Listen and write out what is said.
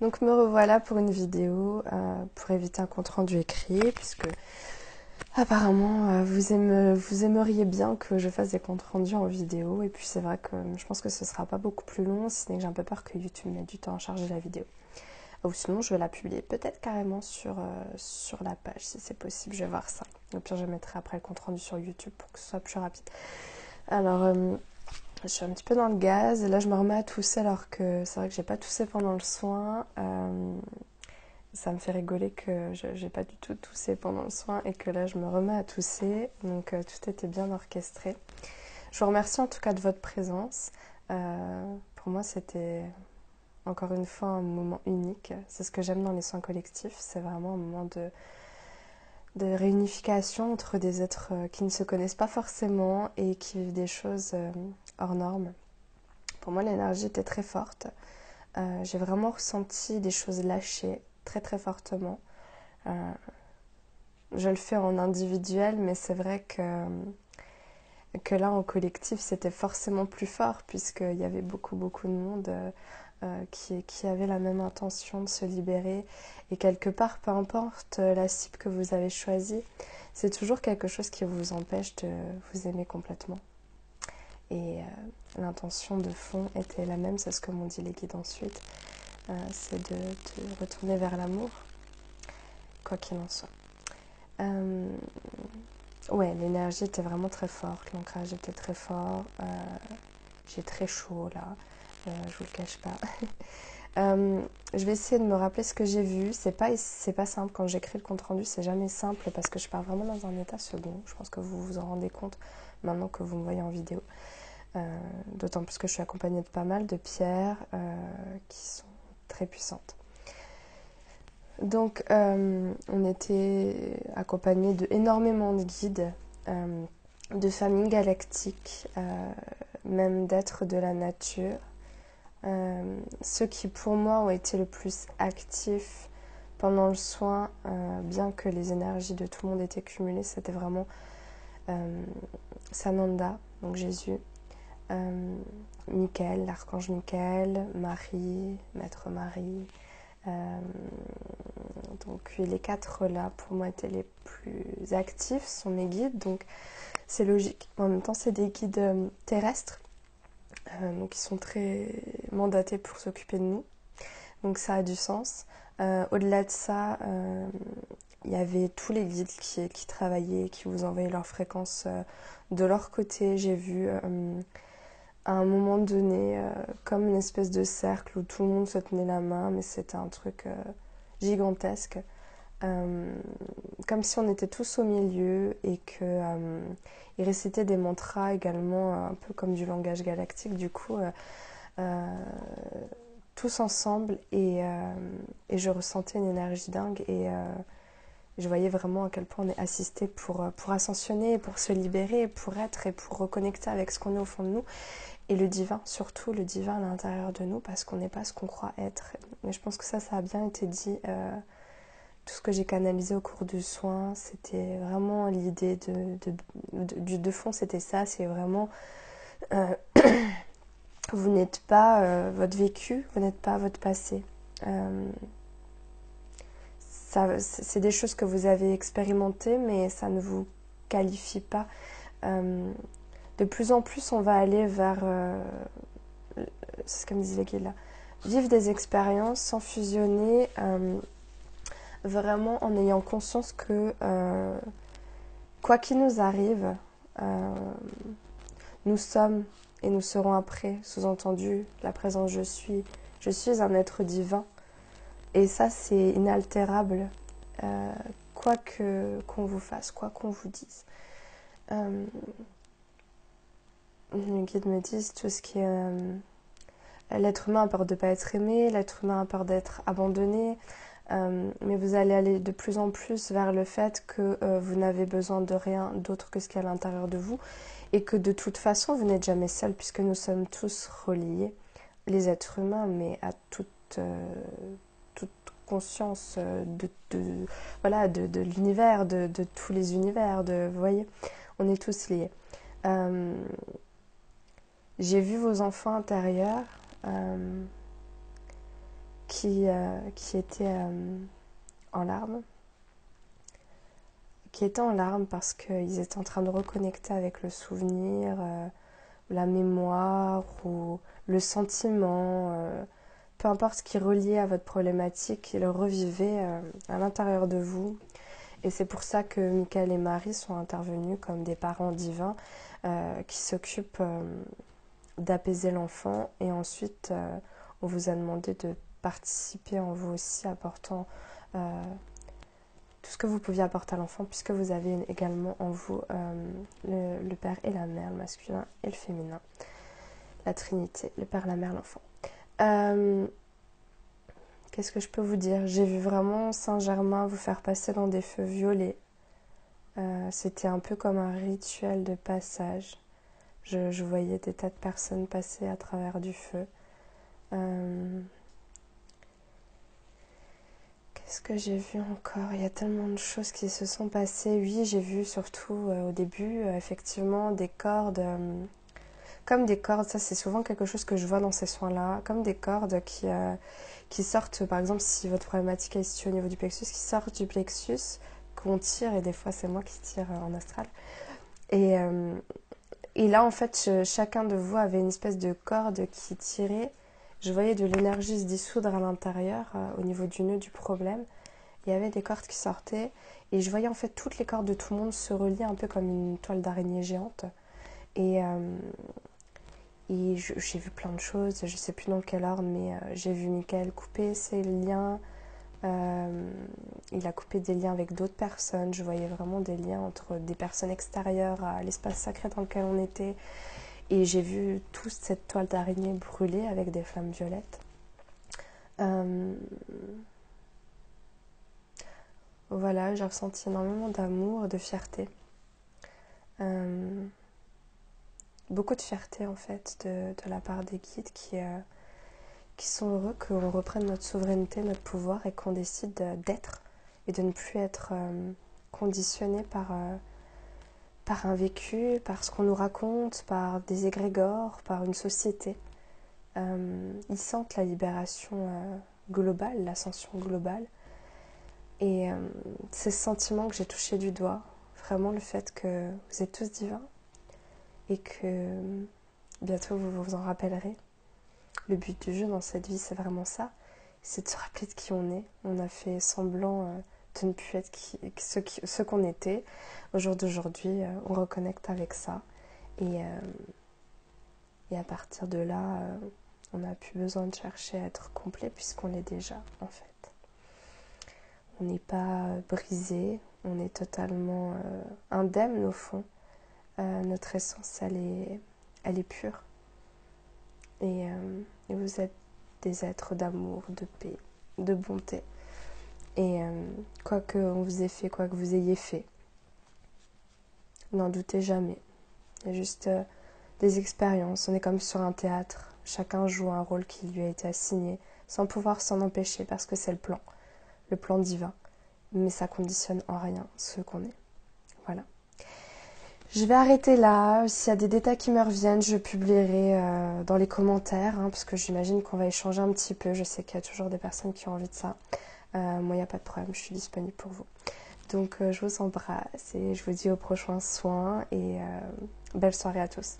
Donc me revoilà pour une vidéo euh, pour éviter un compte rendu écrit puisque apparemment euh, vous, aimeriez bien que je fasse des comptes rendus en vidéo et puis c'est vrai que je pense que ce sera pas beaucoup plus long si ce n'est que j'ai un peu peur que YouTube mette du temps à charger la vidéo. Ou sinon je vais la publier peut-être carrément sur, euh, sur la page si c'est possible, je vais voir ça. Au pire je mettrai après le compte rendu sur YouTube pour que ce soit plus rapide. Alors je suis un petit peu dans le gaz et là je me remets à tousser alors que c'est vrai que j'ai pas toussé pendant le soin. Euh, ça me fait rigoler que je n'ai pas du tout toussé pendant le soin et que là je me remets à tousser. Donc euh, tout était bien orchestré. Je vous remercie en tout cas de votre présence. Euh, pour moi c'était encore une fois un moment unique. C'est ce que j'aime dans les soins collectifs. C'est vraiment un moment de réunification entre des êtres qui ne se connaissent pas forcément et qui vivent des choses hors normes. Pour moi, l'énergie était très forte. Euh, j'ai vraiment ressenti des choses lâchées très très fortement. je le fais en individuel, mais c'est vrai que, que là, en collectif, c'était forcément plus fort puisqu'il y avait beaucoup beaucoup de monde euh, qui, qui avait la même intention de se libérer. Et quelque part, peu importe euh, la cible que vous avez choisie, c'est toujours quelque chose qui vous empêche de vous aimer complètement. Et euh, l'intention de fond était la même, c'est ce que m'ont dit les guides ensuite, c'est de, retourner vers l'amour, quoi qu'il en soit. ouais, l'énergie était vraiment très forte, l'ancrage était très fort, j'ai très chaud là. Euh, je vous le cache pas. Euh, je vais essayer de me rappeler ce que j'ai vu. C'est pas, c'est pas simple quand j'écris le compte rendu, c'est jamais simple parce que je pars vraiment dans un état second. Je pense que vous vous en rendez compte maintenant que vous me voyez en vidéo. Euh, d'autant plus que je suis accompagnée de pas mal de pierres qui sont très puissantes. Donc, on était accompagné de énormément de guides, de familles galactiques, même d'êtres de la nature. Euh, ceux qui pour moi ont été le plus actifs pendant le soin, euh, bien que les énergies de tout le monde étaient cumulées, c'était vraiment euh, Sananda, donc Jésus, Michael, l'archange Michael, Marie, Maître Marie. donc les quatre là pour moi étaient les plus actifs, sont mes guides, donc c'est logique. En même temps c'est des guides terrestres donc ils sont très mandatés pour s'occuper de nous. Donc ça a du sens. Euh, au-delà de ça, euh, il y avait tous les guides qui, qui, travaillaient, qui vous envoyaient leurs fréquences de leur côté. J'ai vu à un moment donné comme une espèce de cercle où tout le monde se tenait la main, mais c'était un truc gigantesque. Comme si on était tous au milieu et que il récitait des mantras également, un peu comme du langage galactique, du coup, euh, euh, tous ensemble, et, euh, et, je ressentais une énergie dingue, et je voyais vraiment à quel point on est assisté pour, pour ascensionner, pour se libérer, pour être et pour reconnecter avec ce qu'on est au fond de nous, et le divin, surtout le divin à l'intérieur de nous, parce qu'on n'est pas ce qu'on croit être. Et je pense que ça, ça a bien été dit tout ce que j'ai canalisé au cours du soin, c'était vraiment l'idée de, de, de, fond, c'était ça, c'est vraiment euh, vous n'êtes pas euh, votre vécu, vous n'êtes pas votre passé. Euh, c'est des choses que vous avez expérimentées, mais ça ne vous qualifie pas. de plus en plus, on va aller vers, c'est ce que me disait là, vivre des expériences sans fusionner vraiment en ayant conscience que euh, quoi qu'il nous arrive, euh, nous sommes et nous serons après, sous-entendu, la présence je suis. Je suis un être divin. Et ça, c'est inaltérable, euh, quoi que qu'on vous fasse, quoi qu'on vous dise. Euh, les guides me disent tout ce qui est... l'être humain a peur de ne pas être aimé, l'être humain a peur d'être abandonné, euh, mais vous allez aller de plus en plus vers le fait que euh, vous n'avez besoin de rien d'autre que ce qui est à l'intérieur de vous et que de toute façon vous n'êtes jamais seul puisque nous sommes tous reliés, les êtres humains, mais à toute, euh, toute conscience de, de, voilà, de, de l'univers, de, de, tous les univers, de, vous voyez, on est tous liés. J'ai vu vos enfants intérieurs qui, qui était en larmes, qui étaient en larmes parce qu'ils étaient en train de reconnecter avec le souvenir, la mémoire ou le sentiment, peu importe ce qui relié à votre problématique, ils le revivaient à l'intérieur de vous et c'est pour ça que Michael et Marie sont intervenus comme des parents divins euh, qui s'occupent euh, d'apaiser l'enfant. Et ensuite, euh, on vous a demandé de participer en vous aussi, apportant tout ce que vous pouviez apporter à l'enfant, puisque vous avez également en vous le, le, père et la mère, le masculin et le féminin. La Trinité, le père, la mère, l'enfant. Qu'est-ce que je peux vous dire? J'ai vu vraiment Saint-Germain vous faire passer dans des feux violets. Euh, c'était un peu comme un rituel de passage. Je, voyais des tas de personnes passer à travers du feu. Euh, qu'est-ce que j'ai vu encore Il y a tellement de choses qui se sont passées. Oui, j'ai vu surtout euh, au début, effectivement, des cordes comme des cordes, ça c'est souvent quelque chose que je vois dans ces soins-là, comme des cordes qui, euh, qui sortent, par exemple si votre problématique est située au niveau du plexus, qui sortent du plexus, qu'on tire, et des fois c'est moi qui tire euh, en astral. Et, euh, et là en fait, chacun de vous avait une espèce de corde qui tirait. Je voyais de l'énergie se dissoudre à l'intérieur, au niveau du nœud du problème. Il y avait des cordes qui sortaient, et je voyais en fait toutes les cordes de tout le monde se relier un peu comme une toile d'araignée géante. Et, et j'ai vu plein de choses, je sais plus dans quel ordre, mais euh, j'ai vu Michael couper ses liens. Euh, il a coupé des liens avec d'autres personnes. Je voyais vraiment des liens entre des personnes extérieures à l'espace sacré dans lequel on était. Et j'ai vu toute cette toile d'araignée brûler avec des flammes violettes. Euh, voilà, j'ai ressenti énormément d'amour, de fierté beaucoup de fierté en fait de, la part des guides qui, euh, qui sont heureux qu'on reprenne notre souveraineté, notre pouvoir et qu'on décide d'être et de ne plus être euh, conditionné par, euh, par un vécu, par ce qu'on nous raconte, par des égrégores, par une société. ils sentent la libération globale, l'ascension globale. Et c'est ce sentiment que j'ai touché du doigt, vraiment le fait que vous êtes tous divins, et que bientôt vous vous en rappellerez. Le but du jeu dans cette vie, c'est vraiment ça, c'est de se rappeler de qui on est. On a fait semblant euh, de ne plus être qui, ce, qu'on était. Au jour d'aujourd'hui, euh, on reconnecte avec ça. Et, euh, à partir de là, on n'a plus besoin de chercher à être complet puisqu'on l'est déjà, en fait. On n'est pas brisé, on est totalement indemne au fond euh, notre essence, elle est, elle est pure. Euh, et, vous êtes des êtres d'amour, de paix, de bonté. Et euh, quoi que on vous ait fait, quoi que vous ayez fait, n'en doutez jamais. Il y a juste des expériences. On est comme sur un théâtre. Chacun joue un rôle qui lui a été assigné, sans pouvoir s'en empêcher, parce que c'est le plan, le plan divin. Mais ça conditionne en rien ce qu'on est. Voilà. Je vais arrêter là. S'il y a des détails qui me reviennent, je publierai euh, dans les commentaires, hein, parce que j'imagine qu'on va échanger un petit peu. Je sais qu'il y a toujours des personnes qui ont envie de ça. Euh, moi, il n'y a pas de problème, je suis disponible pour vous. Donc, euh, je vous embrasse et je vous dis au prochain soin et belle soirée à tous.